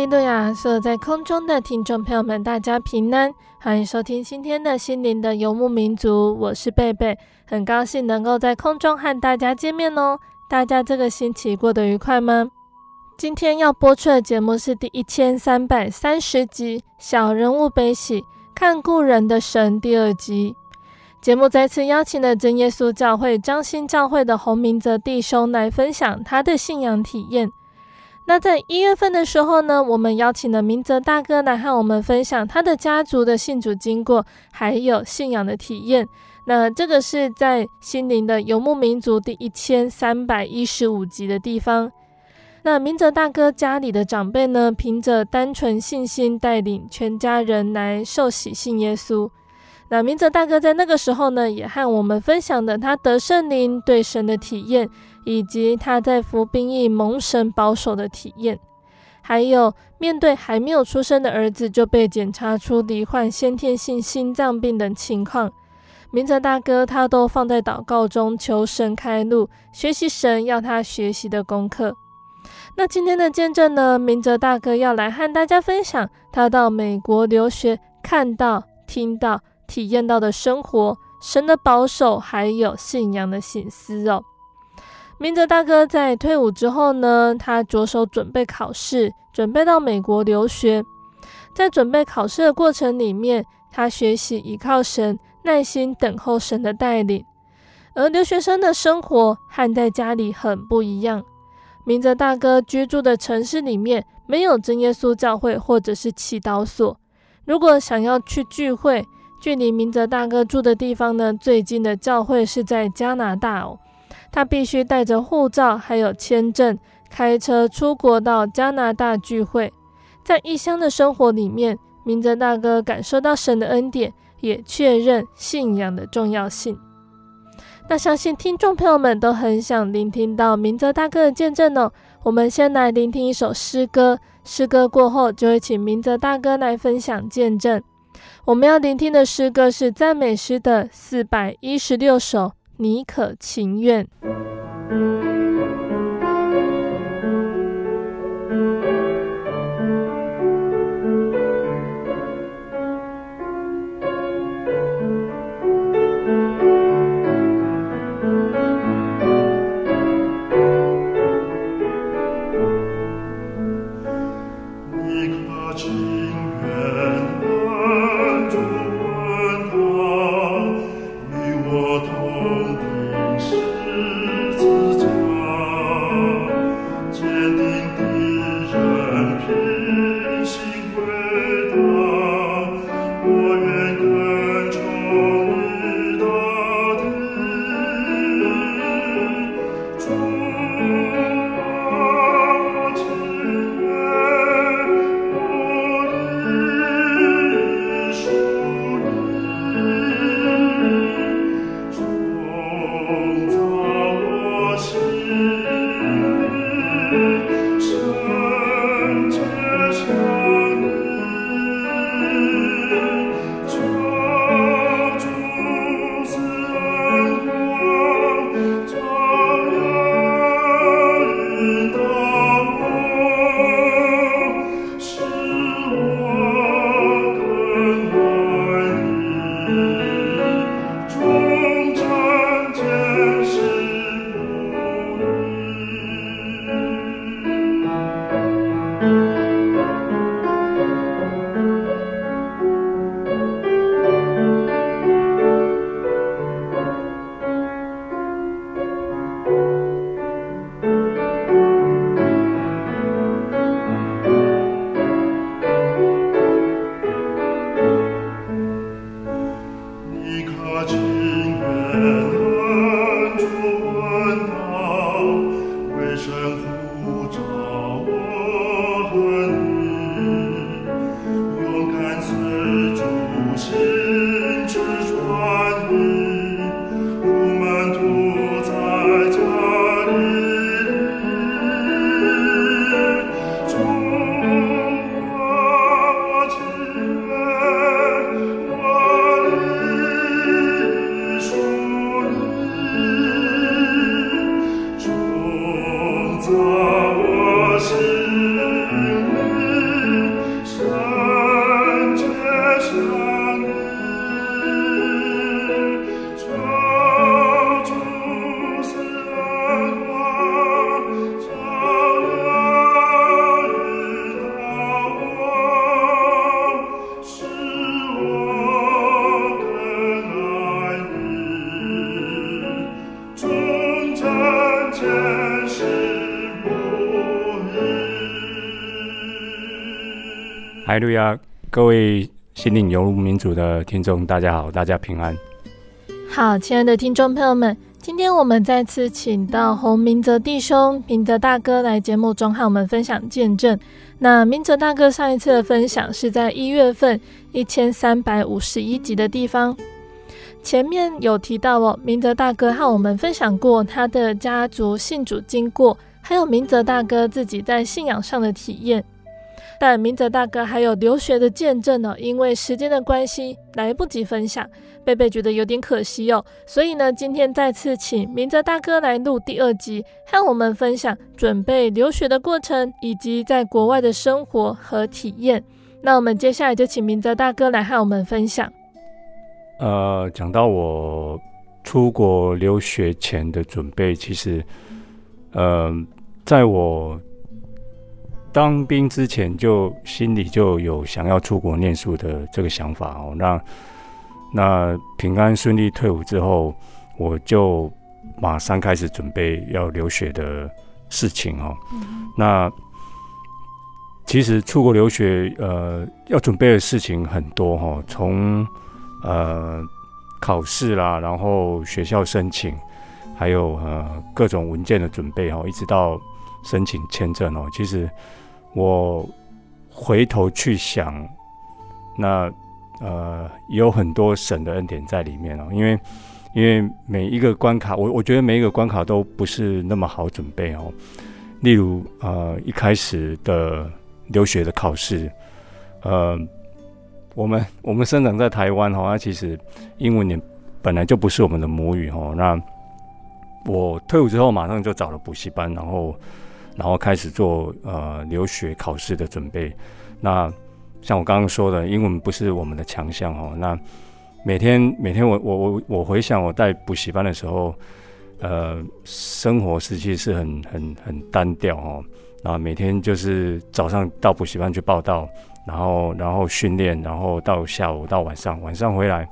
利路亚！所有在空中的听众朋友们，大家平安，欢迎收听今天的心灵的游牧民族。我是贝贝，很高兴能够在空中和大家见面哦。大家这个星期过得愉快吗？今天要播出的节目是第一千三百三十集《小人物悲喜，看故人的神》第二集。节目再次邀请了真耶稣教会张兴教会的洪明泽弟兄来分享他的信仰体验。那在一月份的时候呢，我们邀请了明泽大哥来和我们分享他的家族的信主经过，还有信仰的体验。那这个是在心灵的游牧民族第一千三百一十五集的地方。那明泽大哥家里的长辈呢，凭着单纯信心带领全家人来受洗信耶稣。那明泽大哥在那个时候呢，也和我们分享了他得圣灵对神的体验。以及他在服兵役蒙神保守的体验，还有面对还没有出生的儿子就被检查出罹患先天性心脏病等情况，明泽大哥他都放在祷告中求神开路，学习神要他学习的功课。那今天的见证呢，明哲大哥要来和大家分享他到美国留学看到、听到、体验到的生活、神的保守，还有信仰的醒思哦。明泽大哥在退伍之后呢，他着手准备考试，准备到美国留学。在准备考试的过程里面，他学习依靠神，耐心等候神的带领。而留学生的生活和在家里很不一样。明泽大哥居住的城市里面没有真耶稣教会或者是祈祷所。如果想要去聚会，距离明泽大哥住的地方呢，最近的教会是在加拿大哦。他必须带着护照，还有签证，开车出国到加拿大聚会。在异乡的生活里面，明泽大哥感受到神的恩典，也确认信仰的重要性。那相信听众朋友们都很想聆听到明泽大哥的见证哦。我们先来聆听一首诗歌，诗歌过后就会请明泽大哥来分享见证。我们要聆听的诗歌是赞美诗的四百一十六首。你可情愿？路亚，各位心灵游牧民族的听众，大家好，大家平安。好，亲爱的听众朋友们，今天我们再次请到洪明泽弟兄、明泽大哥来节目中和我们分享见证。那明泽大哥上一次的分享是在一月份一千三百五十一集的地方，前面有提到哦，明泽大哥和我们分享过他的家族信主经过，还有明泽大哥自己在信仰上的体验。但明泽大哥还有留学的见证呢，因为时间的关系来不及分享，贝贝觉得有点可惜哦。所以呢，今天再次请明泽大哥来录第二集，和我们分享准备留学的过程，以及在国外的生活和体验。那我们接下来就请明泽大哥来和我们分享。呃，讲到我出国留学前的准备，其实，呃，在我。当兵之前就心里就有想要出国念书的这个想法哦。那那平安顺利退伍之后，我就马上开始准备要留学的事情哦。嗯、那其实出国留学呃要准备的事情很多哈、哦，从呃考试啦，然后学校申请，还有呃各种文件的准备哈、哦，一直到申请签证哦，其实。我回头去想，那呃有很多神的恩典在里面哦，因为因为每一个关卡，我我觉得每一个关卡都不是那么好准备哦。例如呃一开始的留学的考试，呃我们我们生长在台湾哈，那其实英文也本来就不是我们的母语哦。那我退伍之后马上就找了补习班，然后。然后开始做呃留学考试的准备。那像我刚刚说的，英文不是我们的强项哦。那每天每天我我我我回想我在补习班的时候，呃，生活实际是很很很单调哦。然后每天就是早上到补习班去报到，然后然后训练，然后到下午到晚上，晚上回来，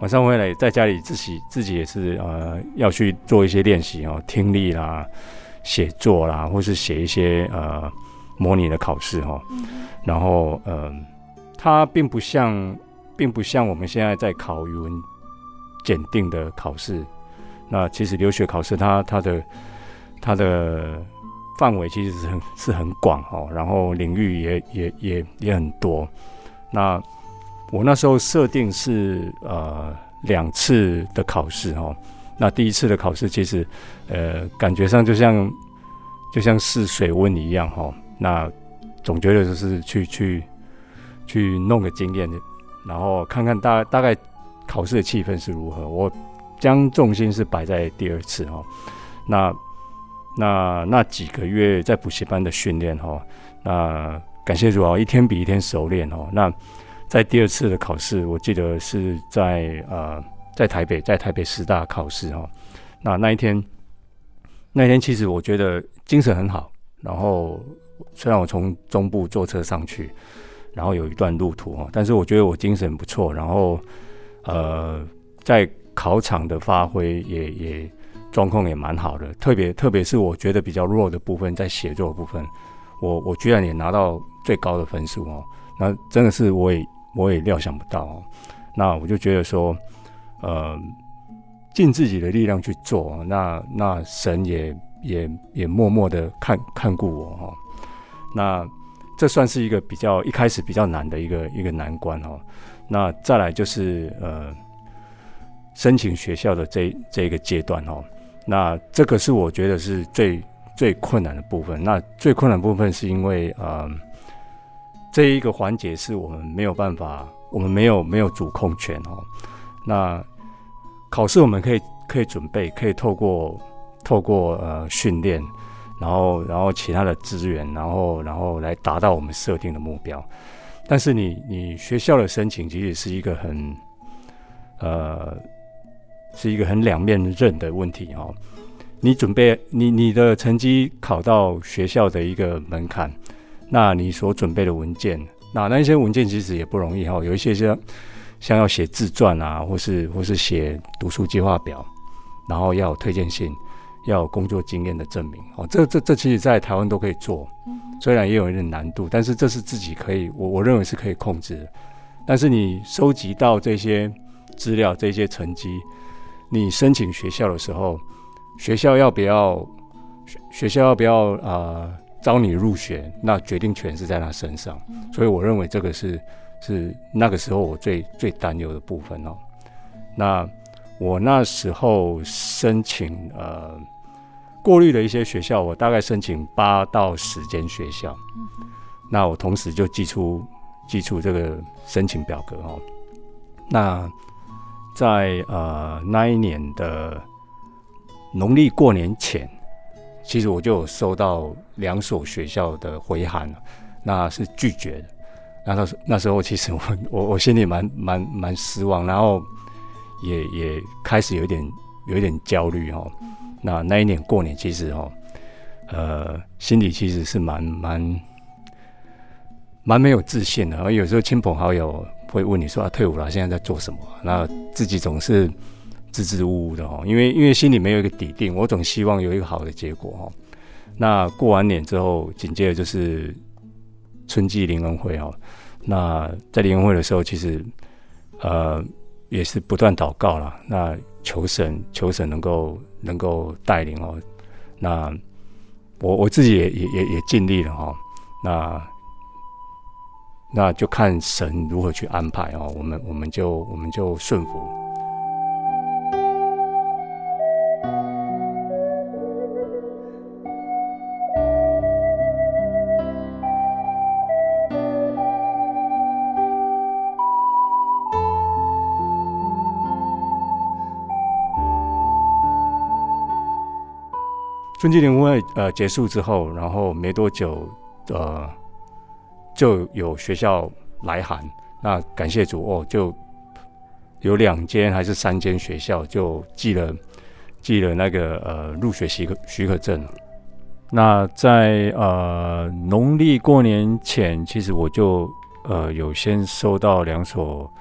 晚上回来在家里自己自己也是呃要去做一些练习哦，听力啦。写作啦，或是写一些呃模拟的考试哈，嗯、然后呃，它并不像，并不像我们现在在考语文检定的考试。那其实留学考试它它的它的范围其实是很是很广哦，然后领域也也也也很多。那我那时候设定是呃两次的考试哈。那第一次的考试，其实，呃，感觉上就像，就像试水温一样哈。那总觉得就是去去去弄个经验，然后看看大大概考试的气氛是如何。我将重心是摆在第二次哈。那那那几个月在补习班的训练哈，那感谢主啊，一天比一天熟练哈。那在第二次的考试，我记得是在呃。在台北，在台北师大考试哈，那那一天，那一天其实我觉得精神很好。然后虽然我从中部坐车上去，然后有一段路途哈，但是我觉得我精神不错。然后呃，在考场的发挥也也状况也蛮好的。特别特别是我觉得比较弱的部分，在写作部分，我我居然也拿到最高的分数哦。那真的是我也我也料想不到哦。那我就觉得说。呃，尽自己的力量去做，那那神也也也默默的看看顾我哈。那这算是一个比较一开始比较难的一个一个难关哈。那再来就是呃，申请学校的这这一个阶段哈。那这个是我觉得是最最困难的部分。那最困难部分是因为呃，这一个环节是我们没有办法，我们没有没有主控权哦。那考试我们可以可以准备，可以透过透过呃训练，然后然后其他的资源，然后然后来达到我们设定的目标。但是你你学校的申请其实是一个很呃是一个很两面刃的问题哦。你准备你你的成绩考到学校的一个门槛，那你所准备的文件，那那些文件其实也不容易哈，有一些像。像要写自传啊，或是或是写读书计划表，然后要有推荐信，要有工作经验的证明哦。这这这其实在台湾都可以做，虽然也有一点难度，但是这是自己可以，我我认为是可以控制的。但是你收集到这些资料、这些成绩，你申请学校的时候，学校要不要学学校要不要啊、呃、招你入学？那决定权是在他身上。所以我认为这个是是那个时候我最最担忧的部分哦。那我那时候申请呃过滤的一些学校，我大概申请八到十间学校。那我同时就寄出寄出这个申请表格哦。那在呃那一年的农历过年前，其实我就有收到两所学校的回函，那是拒绝的。那那时那时候其实我 我我心里蛮蛮蛮失望，然后。也也开始有一点有一点焦虑哦。那那一年过年，其实哦，呃，心里其实是蛮蛮蛮没有自信的。而有时候亲朋好友会问你说：“啊，退伍了，现在在做什么？”那自己总是支支吾吾的哦，因为因为心里没有一个底定。我总希望有一个好的结果哦。那过完年之后，紧接着就是春季灵恩会哦。那在灵恩会的时候，其实呃。也是不断祷告了，那求神求神能够能够带领哦，那我我自己也也也也尽力了哦，那那就看神如何去安排哦，我们我们就我们就顺服。春季联欢会呃结束之后，然后没多久，呃，就有学校来函。那感谢主哦，就有两间还是三间学校就寄了寄了那个呃入学许可许可证。那在呃农历过年前，其实我就呃有先收到两所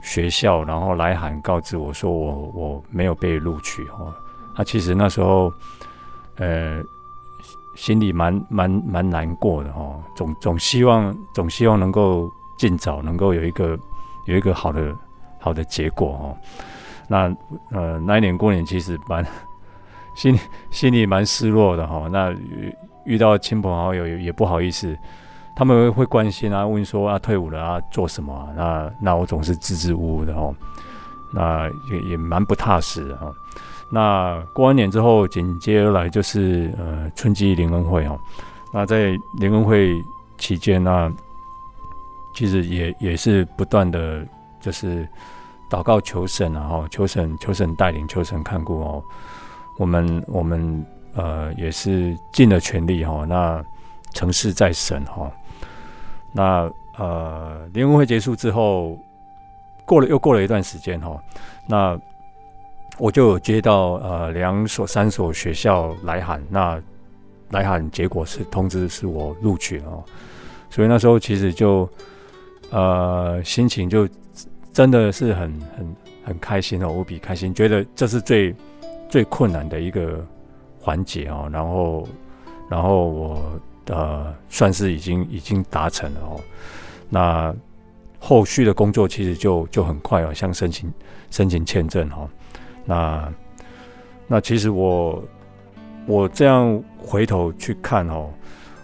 学校，然后来函告知我说我我没有被录取哦。那其实那时候。呃，心里蛮蛮蛮难过的哦，总总希望总希望能够尽早能够有一个有一个好的好的结果哦。那呃那一年过年其实蛮 心心里蛮失落的哈、哦。那遇到亲朋好友也也不好意思，他们会关心啊，问说啊退伍了啊做什么啊？那那我总是支支吾吾的哦，那也也蛮不踏实的哈、哦。那过完年之后，紧接而来就是呃春季联欢会哦。那在联欢会期间呢，其实也也是不断的，就是祷告求神啊，哈，求神求神带领，求神看顾哦。我们我们呃也是尽了全力哈。那成事在神哈。那呃联欢会结束之后，过了又过了一段时间哈。那我就有接到呃两所三所学校来函，那来函结果是通知是我录取了，哦，所以那时候其实就呃心情就真的是很很很开心哦，无比开心，觉得这是最最困难的一个环节哦，然后然后我呃算是已经已经达成了哦，那后续的工作其实就就很快哦，像申请申请签证哦。那那其实我我这样回头去看哦，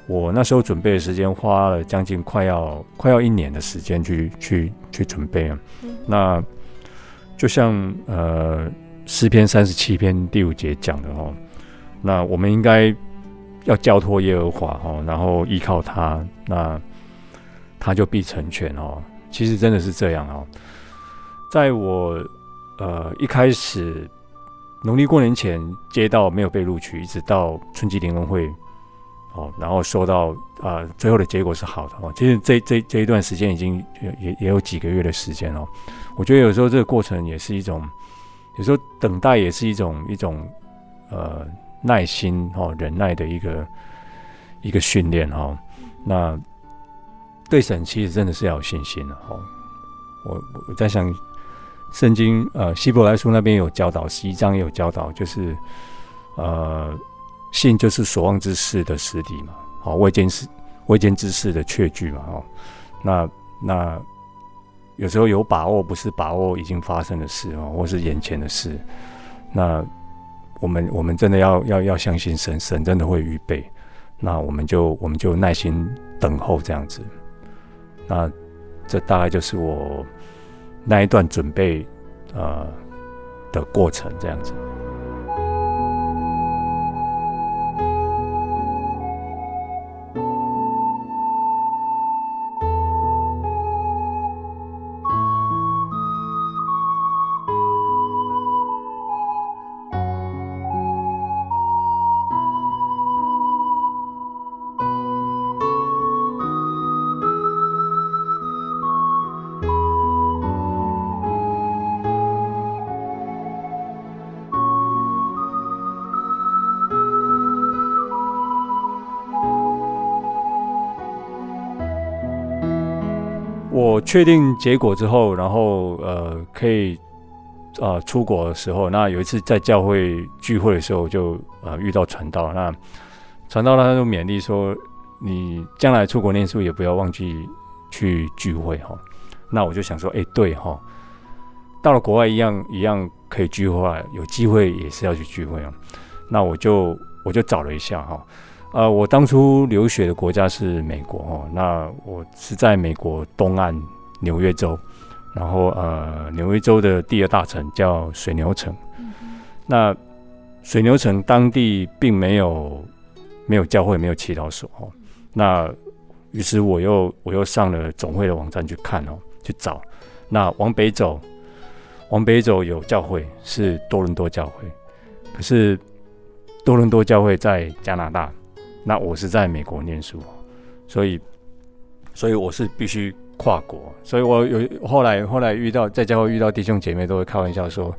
我那时候准备的时间花了将近快要快要一年的时间去去去准备啊。那就像呃诗篇三十七篇第五节讲的哦，那我们应该要交托耶和华哦，然后依靠他，那他就必成全哦。其实真的是这样哦，在我。呃，一开始农历过年前接到没有被录取，一直到春季联欢会哦，然后收到啊、最后的结果是好的哦。其实这这这一段时间已经也也有几个月的时间哦。我觉得有时候这个过程也是一种，有时候等待也是一种一种呃耐心哦，忍耐的一个一个训练哦。那对神其实真的是要有信心的哦。我我在想。圣经呃，希伯来书那边有教导，十一章也有教导，就是呃，信就是所望之事的实体嘛，好，未见事未见之事的确据嘛，哦，那那有时候有把握，不是把握已经发生的事哦，或是眼前的事，那我们我们真的要要要相信神，神真的会预备，那我们就我们就耐心等候这样子，那这大概就是我那一段准备呃的过程这样子。我确定结果之后，然后呃，可以啊、呃、出国的时候，那有一次在教会聚会的时候就，就呃遇到传道，那传道他就勉励说，你将来出国念书也不要忘记去聚会哈。那我就想说，哎，对哈，到了国外一样一样可以聚会，有机会也是要去聚会啊。那我就我就找了一下哈。呃，我当初留学的国家是美国哦，那我是在美国东岸纽约州，然后呃，纽约州的第二大城叫水牛城。嗯、那水牛城当地并没有没有教会，没有祈祷所哦。那于是我又我又上了总会的网站去看哦，去找。那往北走，往北走有教会是多伦多教会，可是多伦多教会在加拿大。那我是在美国念书，所以，所以我是必须跨国，所以我有后来后来遇到在教会遇到弟兄姐妹都会开玩笑说，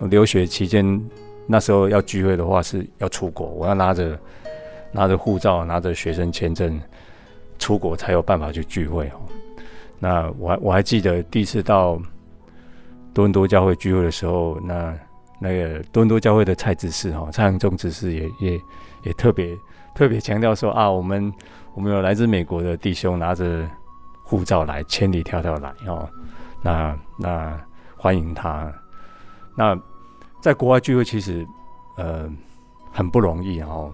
留学期间那时候要聚会的话是要出国，我要拿着拿着护照拿着学生签证出国才有办法去聚会哦。那我还我还记得第一次到多伦多教会聚会的时候，那那个多伦多教会的蔡执事哈，蔡阳忠执事也也也特别。特别强调说啊，我们我们有来自美国的弟兄拿着护照来，千里迢迢来哦，那那欢迎他。那在国外聚会其实呃很不容易哦。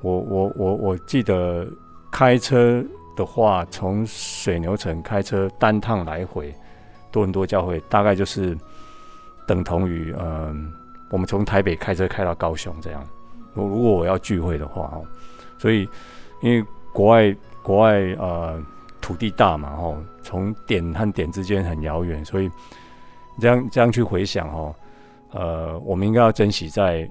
我我我我记得开车的话，从水牛城开车单趟来回多伦多教会，大概就是等同于嗯、我们从台北开车开到高雄这样。如如果我要聚会的话哦，所以因为国外国外呃土地大嘛哦，从点和点之间很遥远，所以这样这样去回想哦，呃，我们应该要珍惜在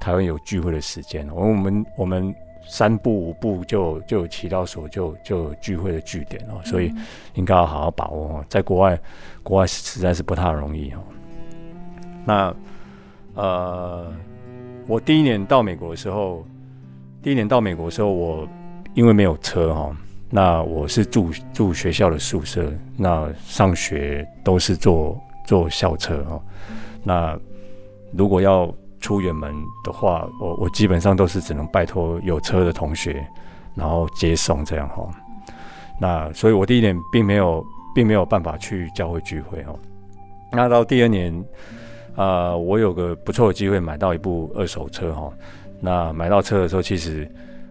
台湾有聚会的时间。我们我们三步五步就就有祈祷所，就就有聚会的据点哦，所以应该要好好把握哦。在国外国外实在是不太容易哦。那呃。我第一年到美国的时候，第一年到美国的时候，我因为没有车哈，那我是住住学校的宿舍，那上学都是坐坐校车哈。那如果要出远门的话，我我基本上都是只能拜托有车的同学，然后接送这样哈。那所以我第一年并没有并没有办法去教会聚会哈。那到第二年。呃，我有个不错的机会买到一部二手车哈。那买到车的时候，其实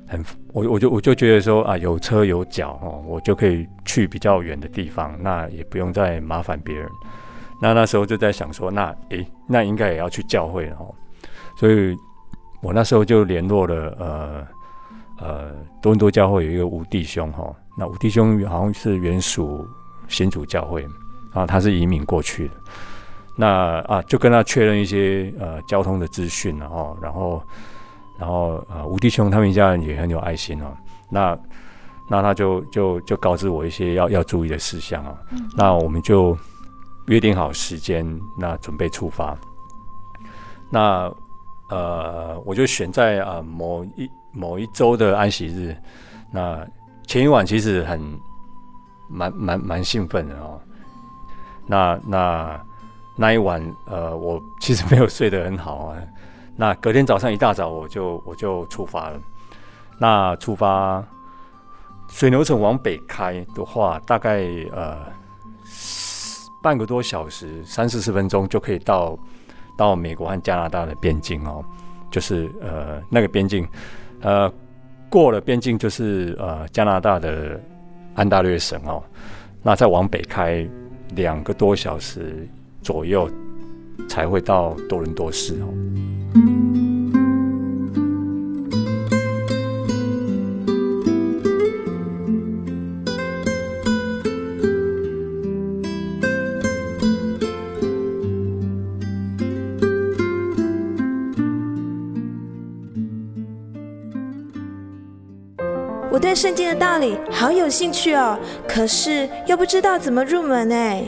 很，我我就我就觉得说啊，有车有脚哦，我就可以去比较远的地方，那也不用再麻烦别人。那那时候就在想说，那诶，那应该也要去教会了哦。所以我那时候就联络了呃呃多伦多教会有一个吴弟兄哈。那吴弟兄好像是原属新主教会啊，他是移民过去的。那啊，就跟他确认一些呃交通的资讯，然后，然后，然后呃，吴弟兄他们一家人也很有爱心哦。那那他就就就告知我一些要要注意的事项啊。嗯、那我们就约定好时间，那准备出发。那呃，我就选在啊、呃、某一某一周的安息日。那前一晚其实很蛮蛮蛮兴奋的哦。那那。那一晚，呃，我其实没有睡得很好啊。那隔天早上一大早我就我就出发了。那出发水牛城往北开的话，大概呃半个多小时，三四十分钟就可以到到美国和加拿大的边境哦。就是呃那个边境，呃过了边境就是呃加拿大的安大略省哦。那再往北开两个多小时左右，才会到多伦多市哦。我对圣经的道理好有兴趣哦，可是又不知道怎么入门哎。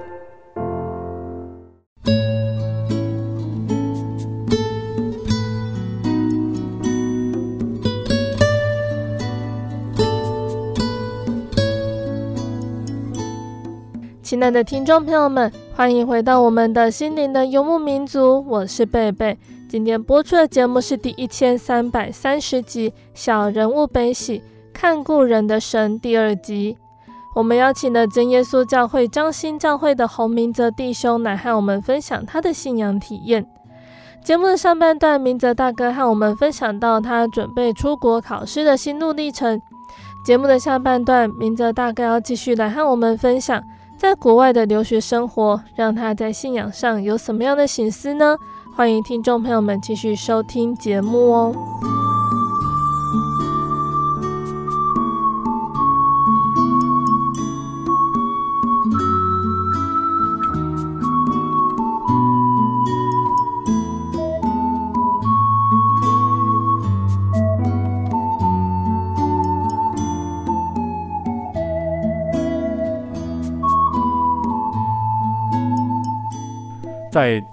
亲爱的听众朋友们，欢迎回到我们的心灵的游牧民族，我是贝贝。今天播出的节目是第一千三百三十集《小人物悲喜看故人的神》第二集。我们邀请了真耶稣教会张新教会的洪明泽弟兄来和我们分享他的信仰体验。节目的上半段，明泽大哥和我们分享到他准备出国考试的心路历程。节目的下半段，明泽大哥要继续来和我们分享。在国外的留学生活，让他在信仰上有什么样的醒思呢？欢迎听众朋友们继续收听节目哦。在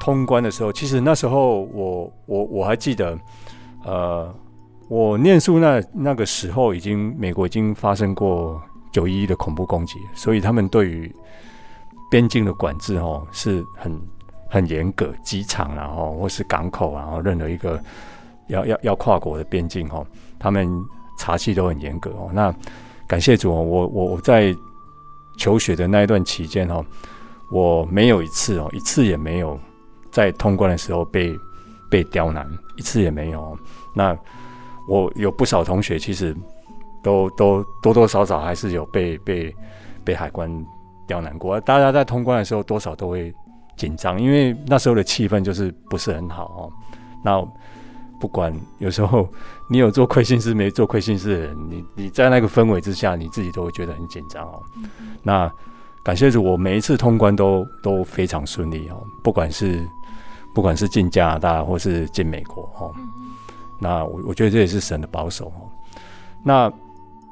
通关的时候，其实那时候我我我还记得，呃，我念书那那个时候，已经美国已经发生过九一一的恐怖攻击，所以他们对于边境的管制哦是很很严格，机场然后或是港口，然后任何一个要要要跨国的边境哦，他们查缉都很严格哦。那感谢主哦，我我我在求学的那一段期间哦。我没有一次哦，一次也没有在通关的时候被被刁难，一次也没有。那我有不少同学，其实都都多多少少还是有被被被海关刁难过。大家在通关的时候，多少都会紧张，因为那时候的气氛就是不是很好哦。那不管有时候你有做亏心事没做亏心事的人，你你在那个氛围之下，你自己都会觉得很紧张哦。那。感谢主，我每一次通关都都非常顺利哦，不管是不管是进加拿大或是进美国哦，那我我觉得这也是神的保守哦。那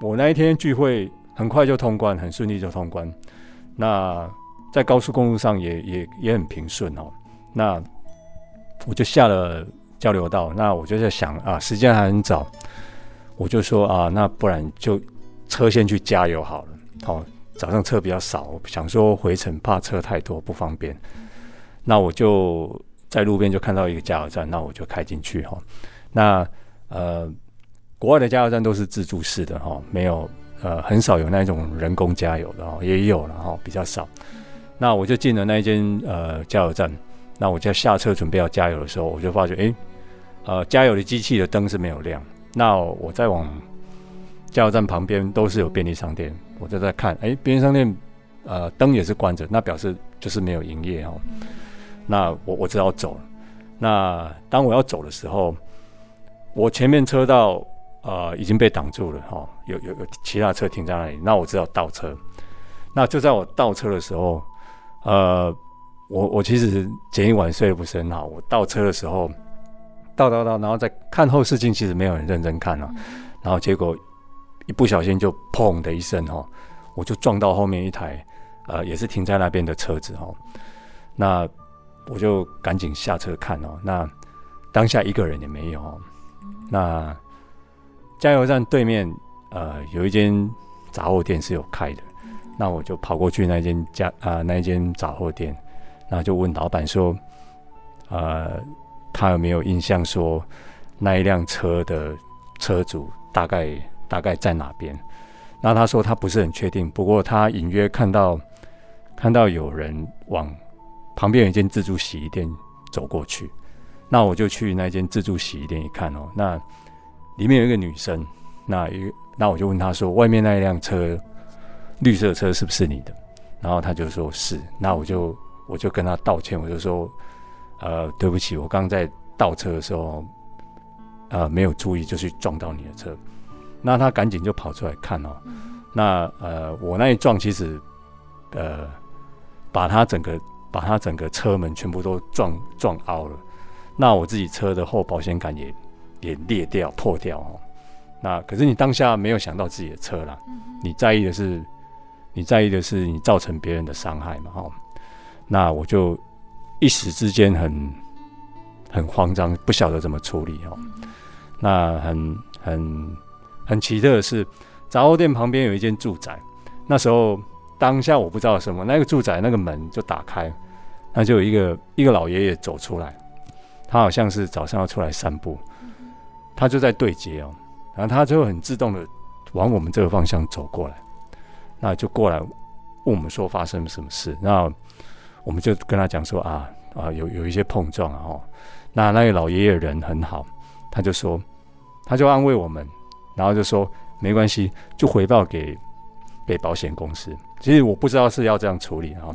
我那一天聚会很快就通关，很顺利就通关。那在高速公路上也也也很平顺哦。那我就下了交流道，那我就在想啊，时间还很早，我就说啊，那不然就车先去加油好了，好。早上车比较少，想说回程怕车太多不方便，那我就在路边就看到一个加油站，那我就开进去哈。那呃，国外的加油站都是自助式的哈，没有呃很少有那种人工加油的哈，也有了哈，比较少。那我就进了那一间呃加油站，那我就下车准备要加油的时候，我就发觉哎，呃加油的机器的灯是没有亮，那我再往。加油站旁边都是有便利商店，我就在看，哎，便利商店，呃，灯也是关着，那表示就是没有营业哦。那我我只好走了。那当我要走的时候，我前面车道呃已经被挡住了哈、哦，有有有其他车停在那里，那我只好倒车。那就在我倒车的时候，呃，我我其实前一晚睡得不是很好，我倒车的时候倒倒倒，然后再看后视镜，其实没有人认真看啊，然后结果一不小心就砰的一声、哦，我就撞到后面一台呃也是停在那边的车子、哦，那我就赶紧下车看哦，那当下一个人也没有、哦，那加油站对面呃有一间杂货店是有开的。那我就跑过去那间家啊、呃，那间杂货店，那就问老板说，呃，他有没有印象说那一辆车的车主大概大概在哪边？那他说他不是很确定，不过他隐约看到看到有人往旁边有一间自助洗衣店走过去。那我就去那间自助洗衣店一看哦，那里面有一个女生，那一那我就问他说，外面那一辆车。绿色车是不是你的？然后他就说是，那我就我就跟他道歉，我就说，呃，对不起，我刚在倒车的时候，呃，没有注意，就去撞到你的车。那他赶紧就跑出来看哦，那呃，我那一撞其实，呃，把他整个把他整个车门全部都撞撞凹了。那我自己车的后保险杆也也裂掉破掉哦。那可是你当下没有想到自己的车啦，你在意的是。你在意的是你造成别人的伤害嘛？哦，那我就一时之间很很慌张，不晓得怎么处理哦。那很很很奇特的是，杂货店旁边有一间住宅。那时候当下我不知道什么，那个住宅那个门就打开，那就有一个一个老爷爷走出来，他好像是早上要出来散步，他就在对街哦，然后他就很自动的往我们这个方向走过来。那就过来问我们说发生了什么事，那我们就跟他讲说啊啊有有一些碰撞啊哦，那那个老爷爷人很好，他就说他就安慰我们，然后就说没关系，就回报给给保险公司。其实我不知道是要这样处理啊，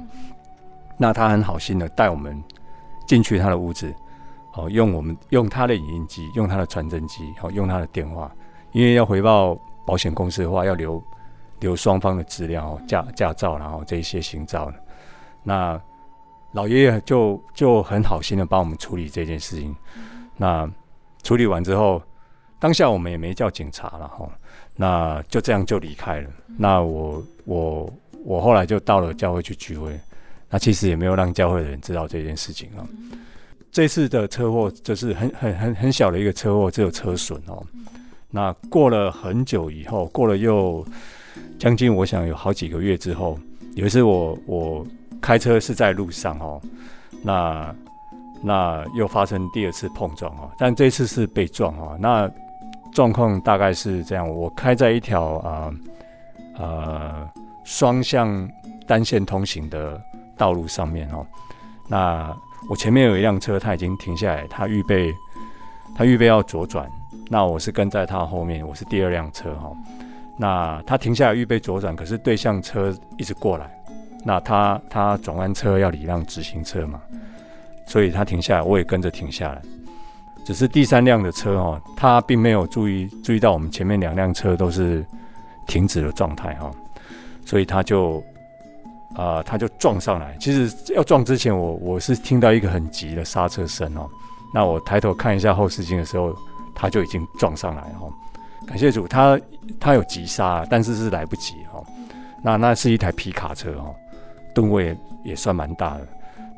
那他很好心的带我们进去他的屋子，哦，用我们用他的影印机，用他的传真机，哦，用他的电话，因为要回报保险公司的话要留。留双方的资料，驾驾照，然后这一些行照，那老爷爷就就很好心的帮我们处理这件事情。那处理完之后，当下我们也没叫警察了哈，那就这样就离开了。那我我我后来就到了教会去聚会，那其实也没有让教会的人知道这件事情啊。这次的车祸就是很很很很小的一个车祸，只有车损哦。那过了很久以后，过了又。将近我想有好几个月之后，有一次我我开车是在路上哦，那那又发生第二次碰撞哦，但这次是被撞哦。那状况大概是这样：我开在一条啊呃双向单线通行的道路上面哦，那我前面有一辆车，他已经停下来，他预备他预备要左转，那我是跟在他后面，我是第二辆车哈。那他停下来预备左转，可是对向车一直过来，那他他转弯车要礼让直行车嘛，所以他停下来，我也跟着停下来。只是第三辆的车哦，他并没有注意注意到我们前面两辆车都是停止的状态哈，所以他就啊、呃、他就撞上来。其实要撞之前我，我是听到一个很急的刹车声哦，那我抬头看一下后视镜的时候，他就已经撞上来哦。感谢主，他他有急刹，但是是来不及哈。那那是一台皮卡车哈，吨位也，也算蛮大的。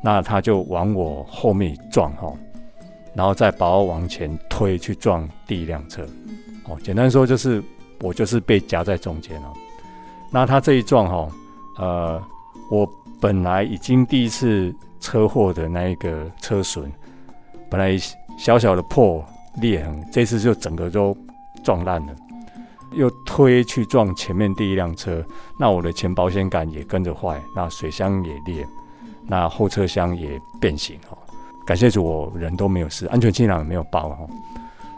那他就往我后面撞哈，然后再把我往前推去撞第一辆车。哦，简单说就是我就是被夹在中间哦。那他这一撞哈，呃，我本来已经第一次车祸的那一个车损，本来小小的破裂痕，这次就整个都。撞烂了，又推去撞前面第一辆车，那我的前保险杆也跟着坏，那水箱也裂，那后车厢也变形哈。感谢主，我人都没有事，安全气囊也没有爆哈。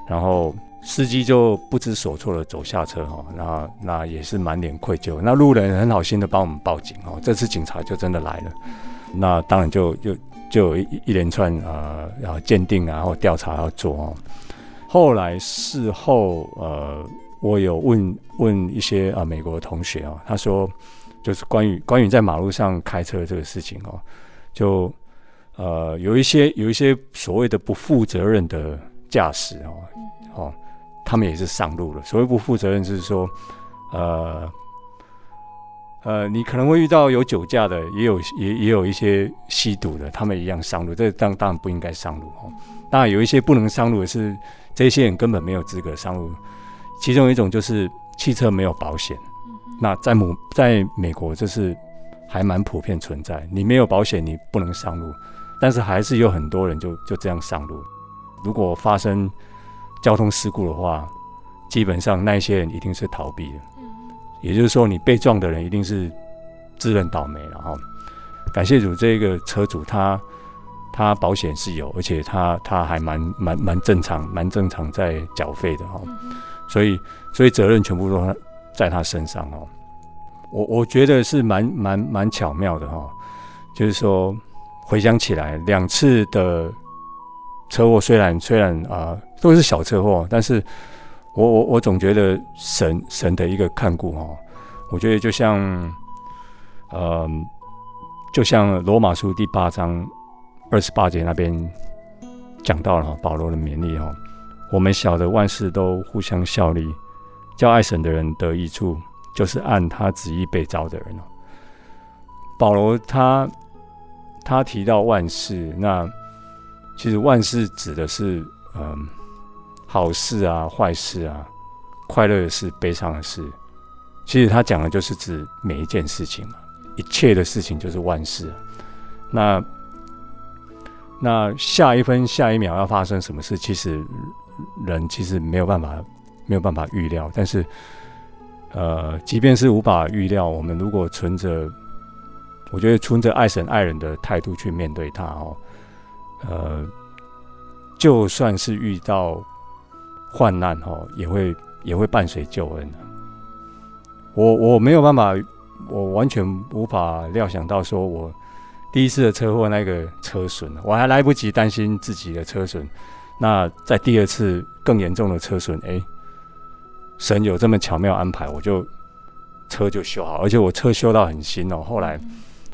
然后司机就不知所措的走下车哈，那那也是满脸愧疚。那路人很好心的帮我们报警哈，这次警察就真的来了。那当然就就就有一一连串呃，然后鉴定然后调查要做哦。后来事后，呃，我有问问一些啊、美国的同学哦，他说就是关于关于在马路上开车这个事情哦，就呃有一些有一些所谓的不负责任的驾驶哦哦，他们也是上路了。所谓不负责任，就是说呃。呃，你可能会遇到有酒驾的，也有也也有一些吸毒的，他们一样上路，这当当然不应该上路哦。当然有一些不能上路的是，这些人根本没有资格上路。其中一种就是汽车没有保险，那在美在美国这是还蛮普遍存在。你没有保险，你不能上路，但是还是有很多人就就这样上路。如果发生交通事故的话，基本上那些人一定是逃避的。也就是说，你被撞的人一定是自认倒霉了哈。感谢主，这个车主他他保险是有，而且他他还蛮蛮蛮正常，蛮正常在缴费的哈。所以所以责任全部都在他身上哦。我我觉得是蛮蛮蛮巧妙的哈。就是说，回想起来，两次的车祸虽然虽然啊、都是小车祸，但是。我我我总觉得神神的一个看顾哈，我觉得就像，呃，就像罗马书第八章二十八节那边讲到了，保罗的勉励哈，我们晓得万事都互相效力，叫爱神的人得益处，就是按他旨意被召的人哦。保罗他他提到万事，那其实万事指的是嗯。好事啊，坏事啊，快乐的事，悲伤的事，其实他讲的就是指每一件事情嘛，一切的事情就是万事。那那下一分下一秒要发生什么事，其实人其实没有办法没有办法预料。但是，呃，即便是无法预料，我们如果存着，我觉得存着爱神爱人的态度去面对它哦，呃，就算是遇到。患难哈也会也会伴随救恩。我我没有办法，我完全无法料想到，说我第一次的车祸那个车损，我还来不及担心自己的车损，那在第二次更严重的车损，哎，神有这么巧妙安排，我就车就修好，而且我车修到很新哦。后来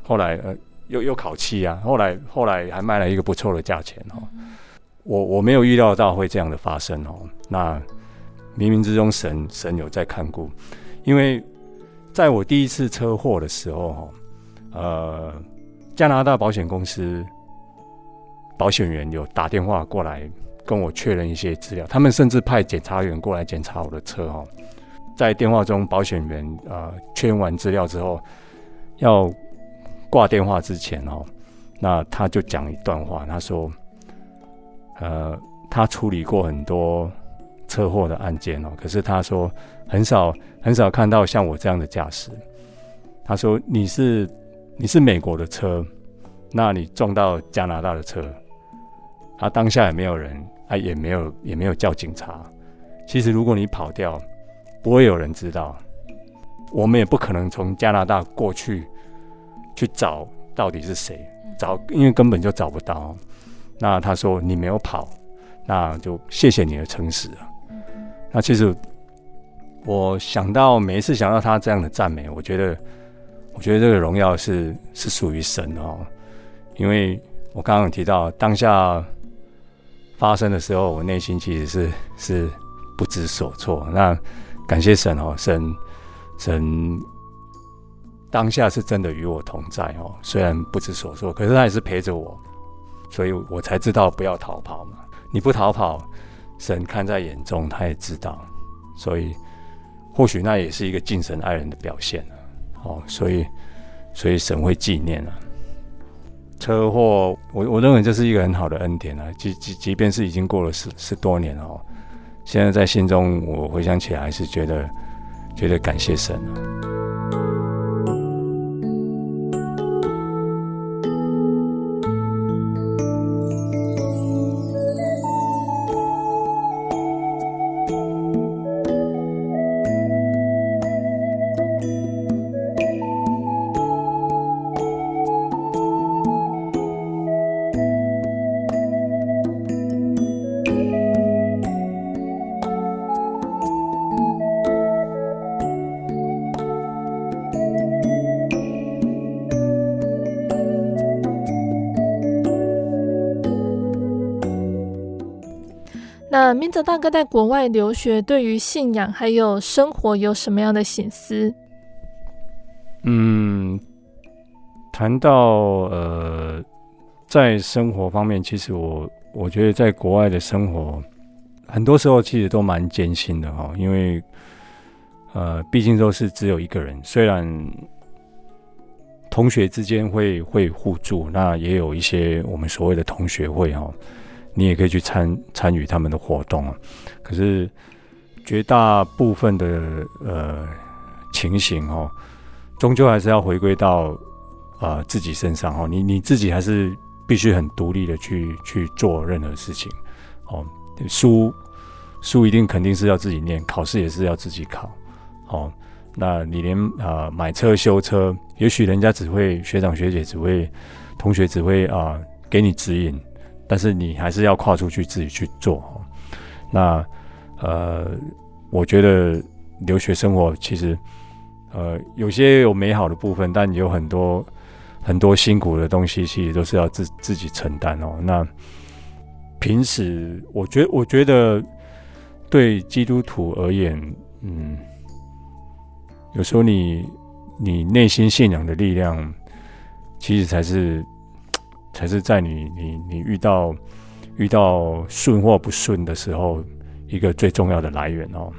后来呃又又烤漆啊，后来后来还卖了一个不错的价钱哦。我我没有预料到会这样的发生哦，那冥冥之中神神有在看顾，因为在我第一次车祸的时候，呃，加拿大保险公司保险员有打电话过来跟我确认一些资料，他们甚至派检查员过来检查我的车哦，在电话中保险员呃确认完资料之后，要挂电话之前哦，那他就讲一段话，他说。呃，他处理过很多车祸的案件哦，可是他说很少很少看到像我这样的驾驶。他说你是你是美国的车，那你撞到加拿大的车，他当下也没有人，啊也没有也没有叫警察。其实如果你跑掉，不会有人知道，我们也不可能从加拿大过去去找到底是谁，找因为根本就找不到。那他说你没有跑，那就谢谢你的诚实啊。那其实我想到每一次想到他这样的赞美，我觉得，我觉得这个荣耀是是属于神哦。因为我刚刚有提到当下发生的时候，我内心其实是是不知所措。那感谢神哦，神神当下是真的与我同在哦，虽然不知所措，可是他也是陪着我。所以我才知道不要逃跑嘛。你不逃跑，神看在眼中，他也知道。所以或许那也是一个敬神爱人的表现。哦，所以所以神会纪念啊。车祸，我我认为这是一个很好的恩典啊。即即即便是已经过了十十多年哦，现在在心中我回想起来还是觉得觉得感谢神啊。大哥在国外留学，对于信仰还有生活有什么样的省思？嗯，谈到呃，在生活方面，其实我我觉得在国外的生活，很多时候其实都蛮艰辛的哈，因为呃，毕竟都是只有一个人，虽然同学之间会会互助，那也有一些我们所谓的同学会哈。你也可以去参参与他们的活动啊，可是绝大部分的呃情形哦，终究还是要回归到啊、自己身上哦。你你自己还是必须很独立的去去做任何事情哦。书书一定肯定是要自己念，考试也是要自己考哦。那你连啊、买车修车，也许人家只会学长学姐只会同学只会啊、给你指引。但是你还是要跨出去自己去做。那呃，我觉得留学生活其实呃有些有美好的部分，但有很多很多辛苦的东西，其实都是要自自己承担哦。那平时我觉我觉得对基督徒而言，嗯，有时候你你内心信仰的力量，其实才是。才是在你你你遇到遇到顺或不顺的时候，一个最重要的来源哦。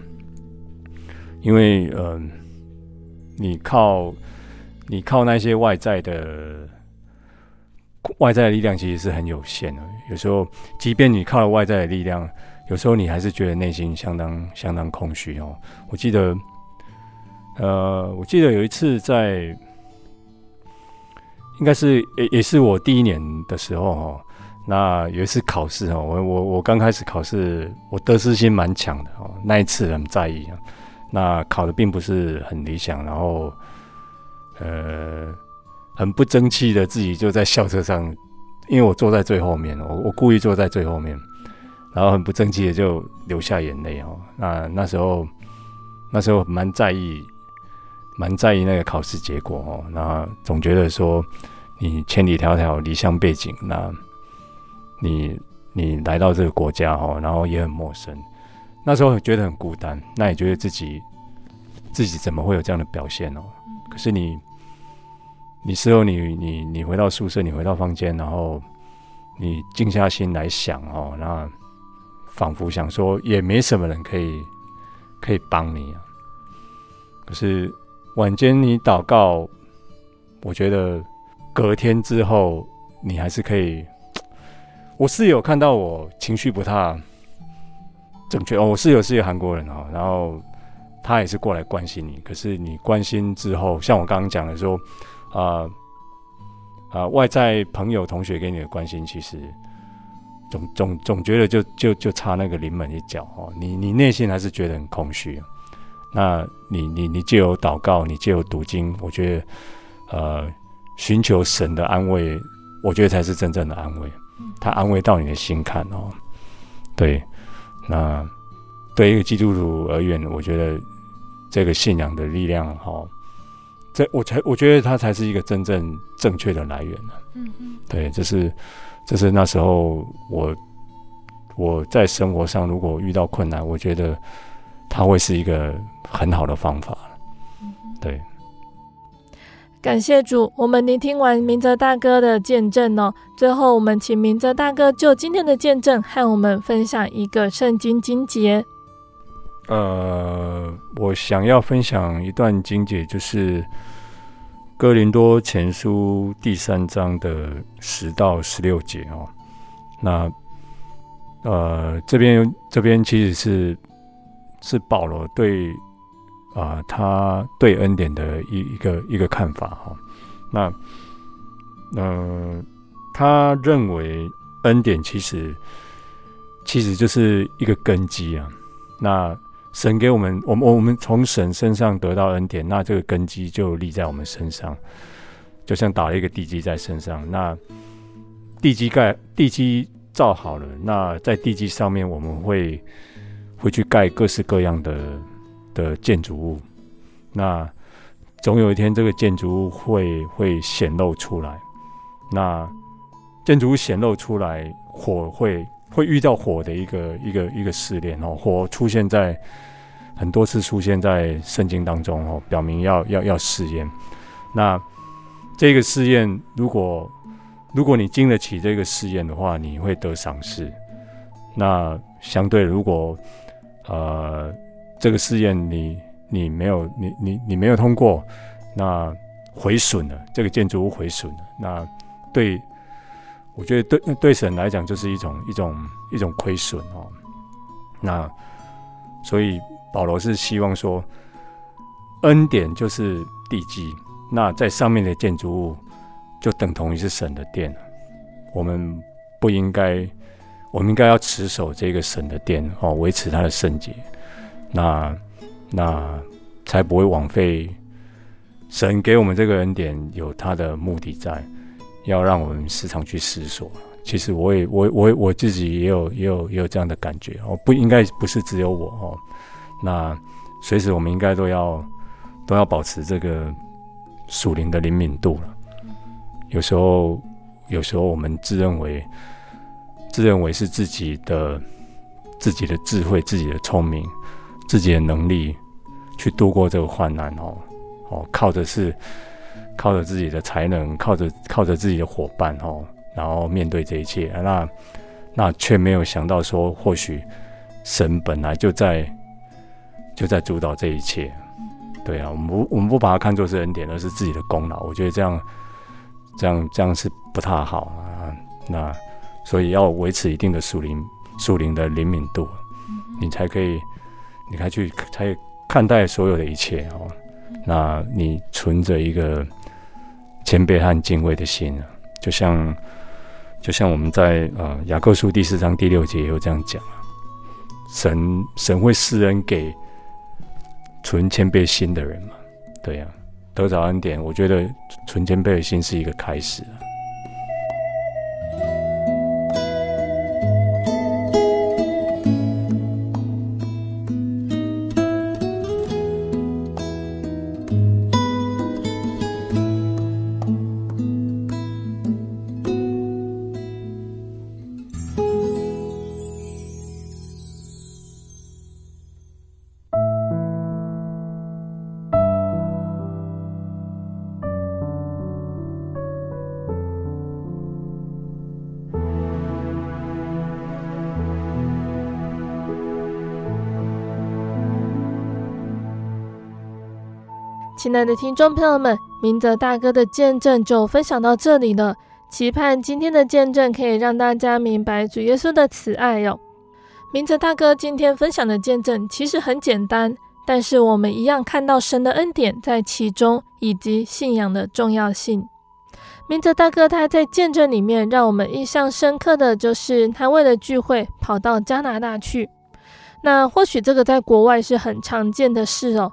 因为嗯、你靠你靠那些外在的外在的力量，其实是很有限的。有时候，即便你靠了外在的力量，有时候你还是觉得内心相当相当空虚哦。我记得，呃，我记得有一次在。应该是也也是我第一年的时候哦，那有一次考试哦，我我我刚开始考试，我得失心蛮强的哦，那一次很在意啊，那考的并不是很理想，然后呃很不争气的自己就在校车上，因为我坐在最后面，我我故意坐在最后面，然后很不争气的就流下眼泪哦，那那时候那时候蛮在意。蛮在意那个考试结果哦，那总觉得说你千里迢迢离乡背井，那你你来到这个国家哦，然后也很陌生，那时候觉得很孤单，那也觉得自己自己怎么会有这样的表现哦？可是你你事后你你你回到宿舍，你回到房间，然后你静下心来想哦，那仿佛想说也没什么人可以可以帮你啊，可是。晚间你祷告，我觉得隔天之后你还是可以。我室友看到我情绪不太正确哦，我室友是一个韩国人哦，然后他也是过来关心你。可是你关心之后，像我刚刚讲的说，啊、啊、外在朋友同学给你的关心，其实总总总觉得就就就差那个临门一脚哦，你你内心还是觉得很空虚。那你你你借由祷告，你借由读经，我觉得，呃，寻求神的安慰，我觉得才是真正的安慰。他安慰到你的心坎哦。对，那对一个基督徒而言，我觉得这个信仰的力量哈、哦，这我才我觉得它才是一个真正正确的来源呢。嗯嗯。对，这是这是那时候我我在生活上如果遇到困难，我觉得他会是一个。很好的方法，对。感谢主，我们聆听完明哲大哥的见证哦。最后，我们请明哲大哥就今天的见证和我们分享一个圣经经节。呃，我想要分享一段经节，就是哥林多前书第三章的十到十六节哦。那呃，这边这边其实是是保罗对。啊，他对恩典的一一个一个看法哈，那呃，他认为恩典其实其实就是一个根基啊。那神给我们，我们我们从神身上得到恩典，那这个根基就立在我们身上，就像打了一个地基在身上。那地基盖地基造好了，那在地基上面我们会会去盖各式各样的。的建筑物，那总有一天这个建筑物会会显露出来。那建筑物显露出来，火会会遇到火的一个一个一个试炼哦。火出现在很多次出现在圣经当中哦，表明要要要试验。那这个试验，如果如果你经得起这个试验的话，你会得赏赐。那相对，如果呃这个试验你你没有你你你没有通过，那毁损了这个建筑物毁损了，那对，我觉得对对神来讲就是一种一种一种亏损哦。那所以保罗是希望说，恩典就是地基，那在上面的建筑物就等同于是神的殿，我们不应该。我们应该要持守这个神的殿哦，维持它的圣洁，那那才不会枉费神给我们这个恩典，有他的目的在，要让我们时常去思索。其实我也我我我自己也有也有也有这样的感觉哦，不应该不是只有我哦，那随时我们应该都要都要保持这个属灵的灵敏度了。有时候有时候我们自认为。自认为是自己的、自己的智慧、自己的聪明、自己的能力去度过这个患难哦哦，靠的是靠着自己的才能，靠着靠着自己的伙伴哦，然后面对这一切，那那却没有想到说，或许神本来就在就在主导这一切。对啊，我们不我们不把它看作是恩典，而是自己的功劳。我觉得这样这样这样是不太好啊。那。所以要维持一定的属灵、属灵的灵敏度，你才可以，你才去才看待所有的一切哦。那你存着一个谦卑和敬畏的心啊，就像就像我们在呃雅各书第四章第六节也有这样讲啊，神神会施恩给存谦卑心的人嘛？对呀，得着恩典，我觉得存谦卑的心是一个开始。亲爱的听众朋友们，明泽大哥的见证就分享到这里了。期盼今天的见证可以让大家明白主耶稣的慈爱哟。明泽大哥今天分享的见证其实很简单，但是我们一样看到神的恩典在其中，以及信仰的重要性。明泽大哥他在见证里面让我们印象深刻的就是他为了聚会跑到加拿大去。那或许这个在国外是很常见的事哦。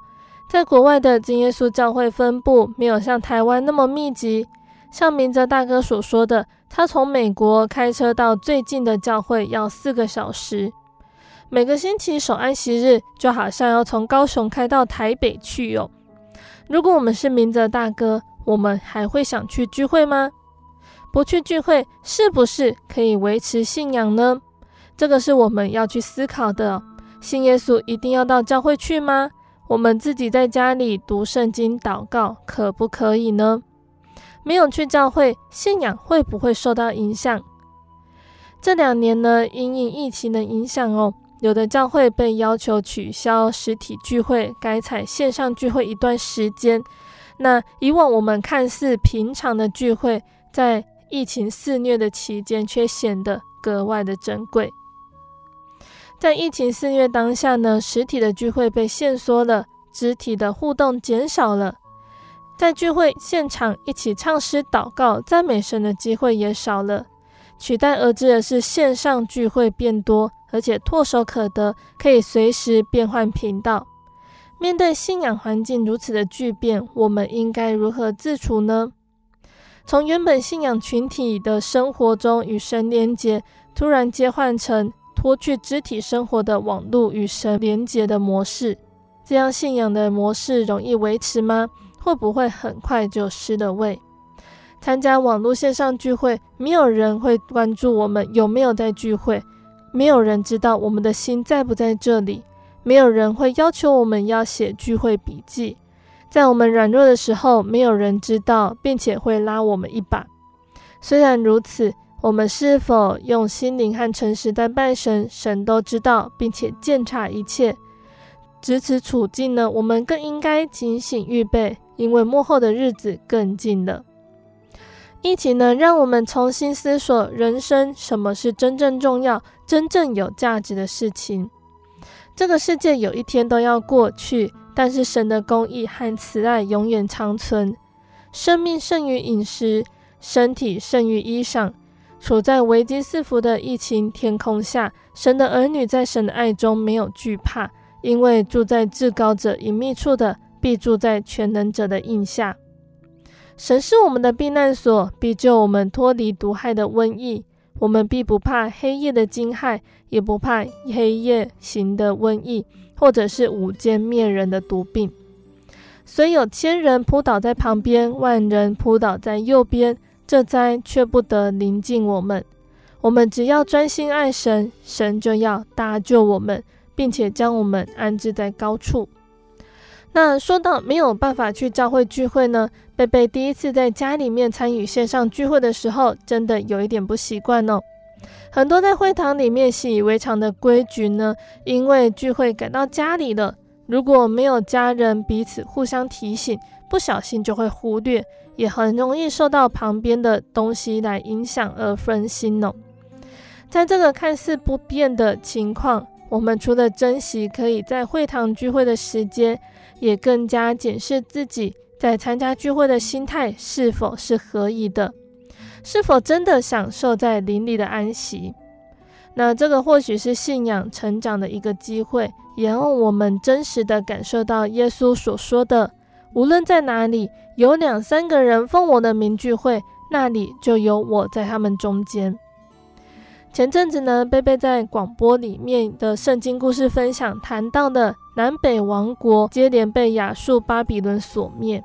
在国外的真耶稣教会分布没有像台湾那么密集，像明哲大哥所说的，他从美国开车到最近的教会要四个小时。每个星期守安息日，就好像要从高雄开到台北去哟。如果我们是明哲大哥，我们还会想去聚会吗？不去聚会，是不是可以维持信仰呢？这个是我们要去思考的。信耶稣一定要到教会去吗？我们自己在家里读圣经、祷告，可不可以呢？没有去教会，信仰会不会受到影响？这两年呢，因应疫情的影响哦，有的教会被要求取消实体聚会，改采线上聚会一段时间。那以往我们看似平常的聚会，在疫情肆虐的期间，却显得格外的珍贵。在疫情肆虐当下呢，实体的聚会被限缩了，肢体的互动减少了，在聚会现场一起唱诗、祷告、赞美神的机会也少了，取代而至的是线上聚会变多，而且唾手可得，可以随时变换频道。面对信仰环境如此的巨变，我们应该如何自处呢？从原本信仰群体的生活中与神连结，突然切换成脱去肢体生活的网络与神连结的模式，这样信仰的模式容易维持吗？会不会很快就失了味？参加网络线上聚会，没有人会关注我们有没有在聚会，没有人知道我们的心在不在这里，没有人会要求我们要写聚会笔记。在我们软弱的时候，没有人知道，并且会拉我们一把。虽然如此，我们是否用心灵和诚实在拜神，神都知道，并且鉴察一切。值此处境呢，我们更应该警醒预备，因为幕后的日子更近了。疫情呢，让我们重新思索人生什么是真正重要、真正有价值的事情。这个世界有一天都要过去。但是神的公义和慈爱永远长存，生命胜于饮食，身体胜于衣裳。处在危机四伏的疫情天空下，神的儿女在神的爱中没有惧怕，因为住在至高者隐秘处的，必住在全能者的荫下。神是我们的避难所，必救我们脱离毒害的瘟疫。我们必不怕黑夜的惊骇，也不怕黑夜行的瘟疫。或者是午间灭人的毒病，虽有千人扑倒在旁边，万人扑倒在右边，这灾却不得临近我们。我们只要专心爱神，神就要搭救我们，并且将我们安置在高处。那说到没有办法去教会聚会呢？贝贝第一次在家里面参与线上聚会的时候，真的有一点不习惯哦。很多在会堂里面习以为常的规矩呢，因为聚会赶到家里了，如果没有家人彼此互相提醒，不小心就会忽略，也很容易受到旁边的东西来影响而分心哦。在这个看似不变的情况，我们除了珍惜可以在会堂聚会的时间，也更加检视自己在参加聚会的心态是否是合宜的。是否真的享受在邻里的安息？那这个或许是信仰成长的一个机会，也让我们真实的感受到耶稣所说的：“无论在哪里有两三个人奉我的名聚会，那里就有我在他们中间。”前阵子呢，贝贝在广播里面的圣经故事分享谈到的南北王国接连被亚述巴比伦所灭。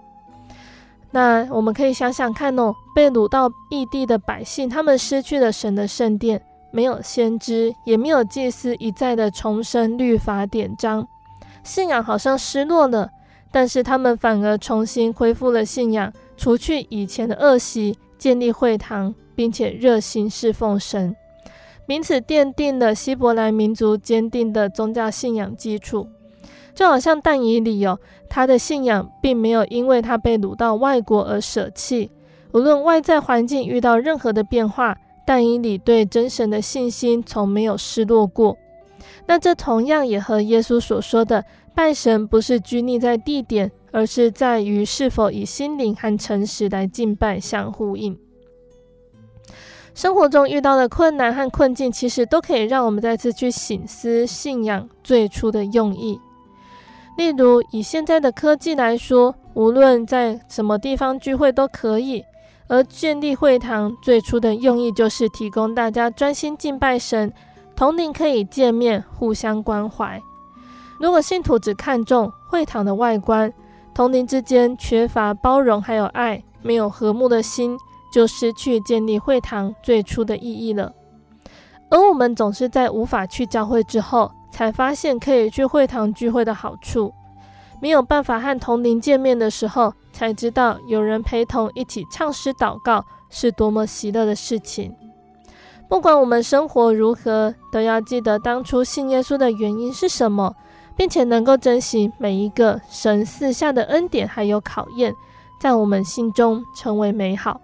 那我们可以想想看哦，被掳到异地的百姓，他们失去了神的圣殿，没有先知，也没有祭司一再的重申律法典章，信仰好像失落了。但是他们反而重新恢复了信仰，除去以前的恶习，建立会堂，并且热心侍奉神，因此奠定了希伯来民族坚定的宗教信仰基础。就好像但以理哦，他的信仰并没有因为他被掳到外国而舍弃。无论外在环境遇到任何的变化，但以理对真神的信心从没有失落过。那这同样也和耶稣所说的拜神不是拘泥在地点，而是在于是否以心灵和诚实来敬拜相呼应。生活中遇到的困难和困境，其实都可以让我们再次去省思信仰最初的用意。例如，以现在的科技来说，无论在什么地方聚会都可以。而建立会堂最初的用意，就是提供大家专心敬拜神，同灵可以见面，互相关怀。如果信徒只看重会堂的外观，同灵之间缺乏包容还有爱，没有和睦的心，就失去建立会堂最初的意义了。而我们总是在无法去教会之后，才发现可以去会堂聚会的好处，没有办法和同灵见面的时候，才知道有人陪同一起唱诗祷告是多么喜乐的事情。不管我们生活如何，都要记得当初信耶稣的原因是什么，并且能够珍惜每一个神赐下的恩典还有考验，在我们心中成为美好。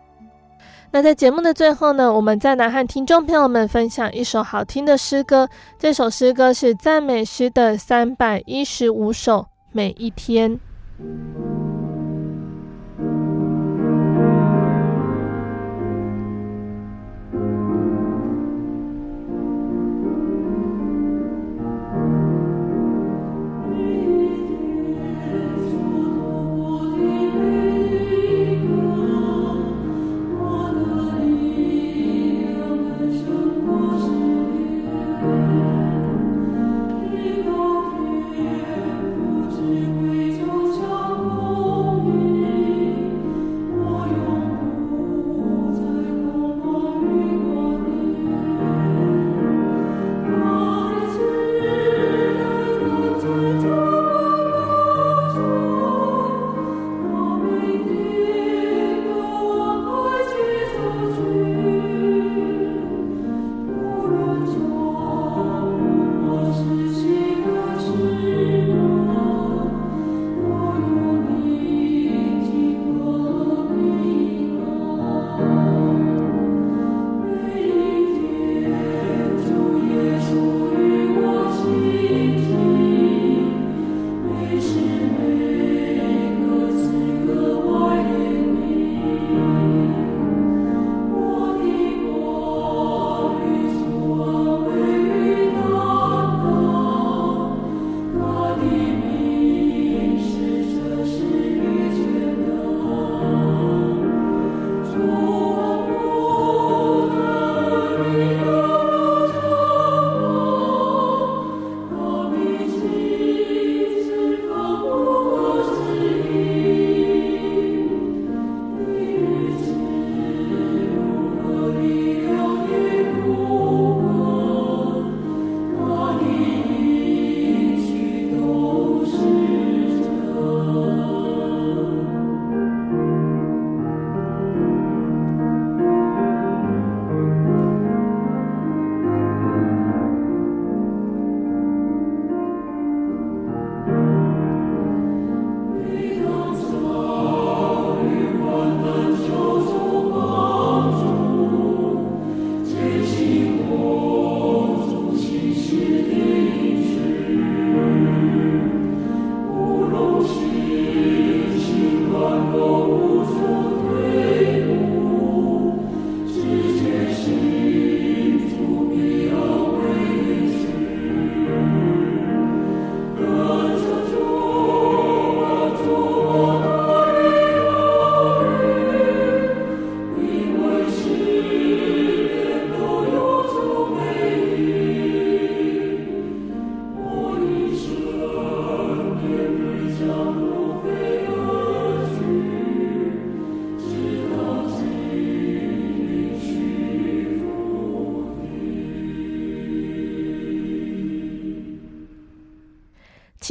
那在节目的最后呢，我们再来和听众朋友们分享一首好听的诗歌。这首诗歌是赞美诗的三百一十五首，每一天。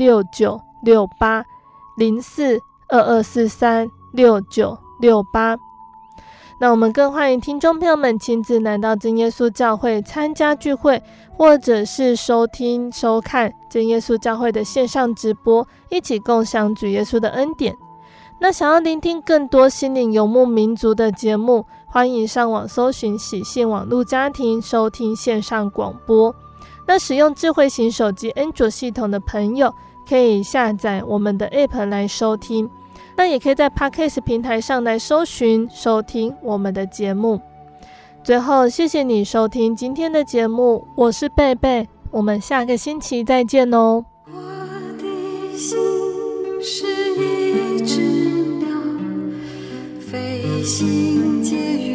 六九六八零四二二四三六九六八。那我们更欢迎听众朋友们亲自来到真耶稣教会参加聚会，或者是收听收看真耶稣教会的线上直播，一起共享主耶稣的恩典。那想要聆听更多心灵游牧民族的节目，欢迎上网搜寻喜信网络家庭收听线上广播。那使用智慧型手机安卓系统的朋友，可以下载我们的 App 来收听。那也可以在 Podcast 平台上来搜寻收听我们的节目。最后，谢谢你收听今天的节目，我是贝贝，我们下个星期再见哦。我的心是一只鸟，飞行介于